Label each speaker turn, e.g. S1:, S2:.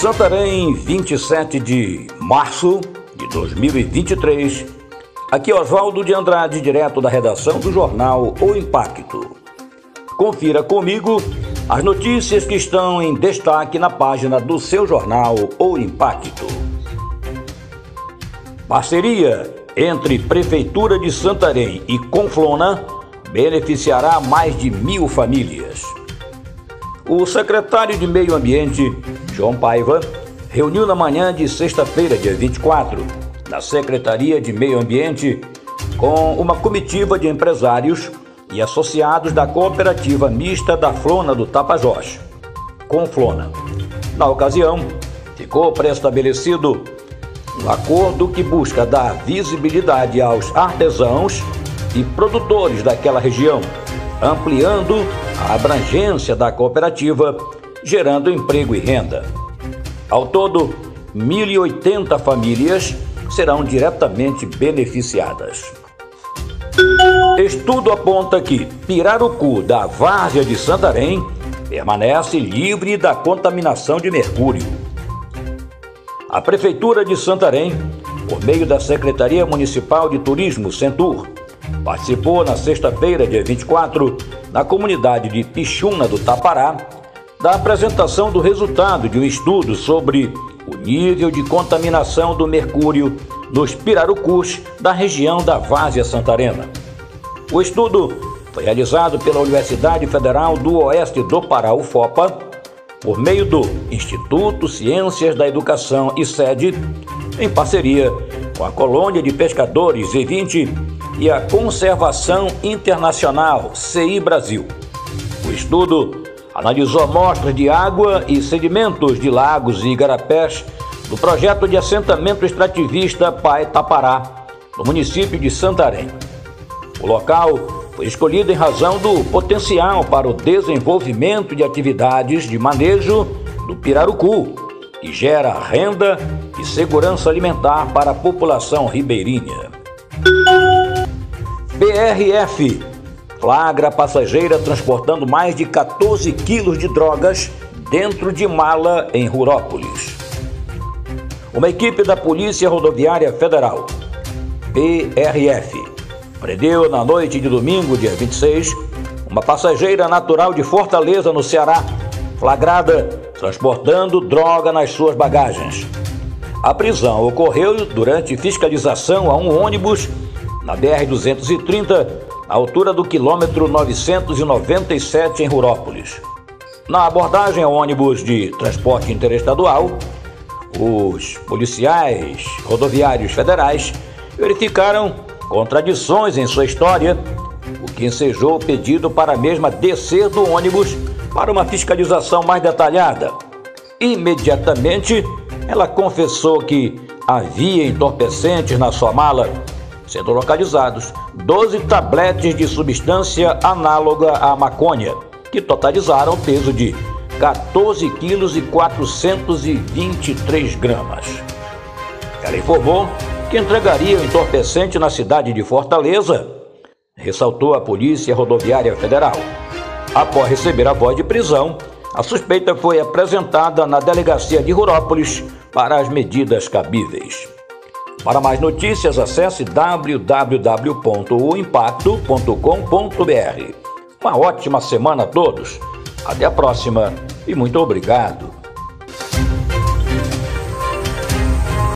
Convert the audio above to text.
S1: Santarém, 27 de março de 2023. Aqui é Oswaldo de Andrade, direto da redação do jornal O Impacto. Confira comigo as notícias que estão em destaque na página do seu jornal O Impacto. Parceria entre Prefeitura de Santarém e Conflona beneficiará mais de mil famílias. O secretário de Meio Ambiente, João Paiva, reuniu na manhã de sexta-feira, dia 24, na Secretaria de Meio Ambiente, com uma comitiva de empresários e associados da Cooperativa Mista da Flona do Tapajós, Conflona. Na ocasião, ficou preestabelecido um acordo que busca dar visibilidade aos artesãos e produtores daquela região, ampliando a abrangência da cooperativa, gerando emprego e renda. Ao todo, 1.080 famílias serão diretamente beneficiadas. Estudo aponta que Pirarucu, da Várzea de Santarém, permanece livre da contaminação de mercúrio. A Prefeitura de Santarém, por meio da Secretaria Municipal de Turismo, Centur, participou na sexta-feira, dia 24, na comunidade de Pichuna do Tapará, da apresentação do resultado de um estudo sobre o nível de contaminação do mercúrio nos pirarucus da região da Várzea Santarena. O estudo foi realizado pela Universidade Federal do Oeste do Pará, UFOPA, por meio do Instituto Ciências da Educação e Sede, em parceria com a Colônia de Pescadores E20 e a Conservação Internacional, CI Brasil. O estudo analisou amostras de água e sedimentos de lagos e igarapés do projeto de assentamento extrativista Pai Tapará, no município de Santarém. O local foi escolhido em razão do potencial para o desenvolvimento de atividades de manejo do pirarucu, que gera renda e segurança alimentar para a população ribeirinha. BRF flagra passageira transportando mais de 14 quilos de drogas dentro de mala em Rurópolis. Uma equipe da Polícia Rodoviária Federal, PRF, prendeu na noite de domingo, dia 26, uma passageira natural de Fortaleza, no Ceará, flagrada transportando droga nas suas bagagens. A prisão ocorreu durante fiscalização a um ônibus na BR-230, à altura do quilômetro 997 em Rurópolis. Na abordagem ao ônibus de transporte interestadual, os policiais rodoviários federais verificaram contradições em sua história, o que ensejou o pedido para a mesma descer do ônibus para uma fiscalização mais detalhada. Imediatamente, ela confessou que havia entorpecentes na sua mala sendo localizados 12 tabletes de substância análoga à maconha, que totalizaram peso de 14 quilos e 423 gramas. Ela informou que entregaria o entorpecente na cidade de Fortaleza, ressaltou a Polícia Rodoviária Federal. Após receber a voz de prisão, a suspeita foi apresentada na delegacia de Rurópolis para as medidas cabíveis. Para mais notícias, acesse www.oimpacto.com.br. Uma ótima semana a todos. Até a próxima e muito obrigado.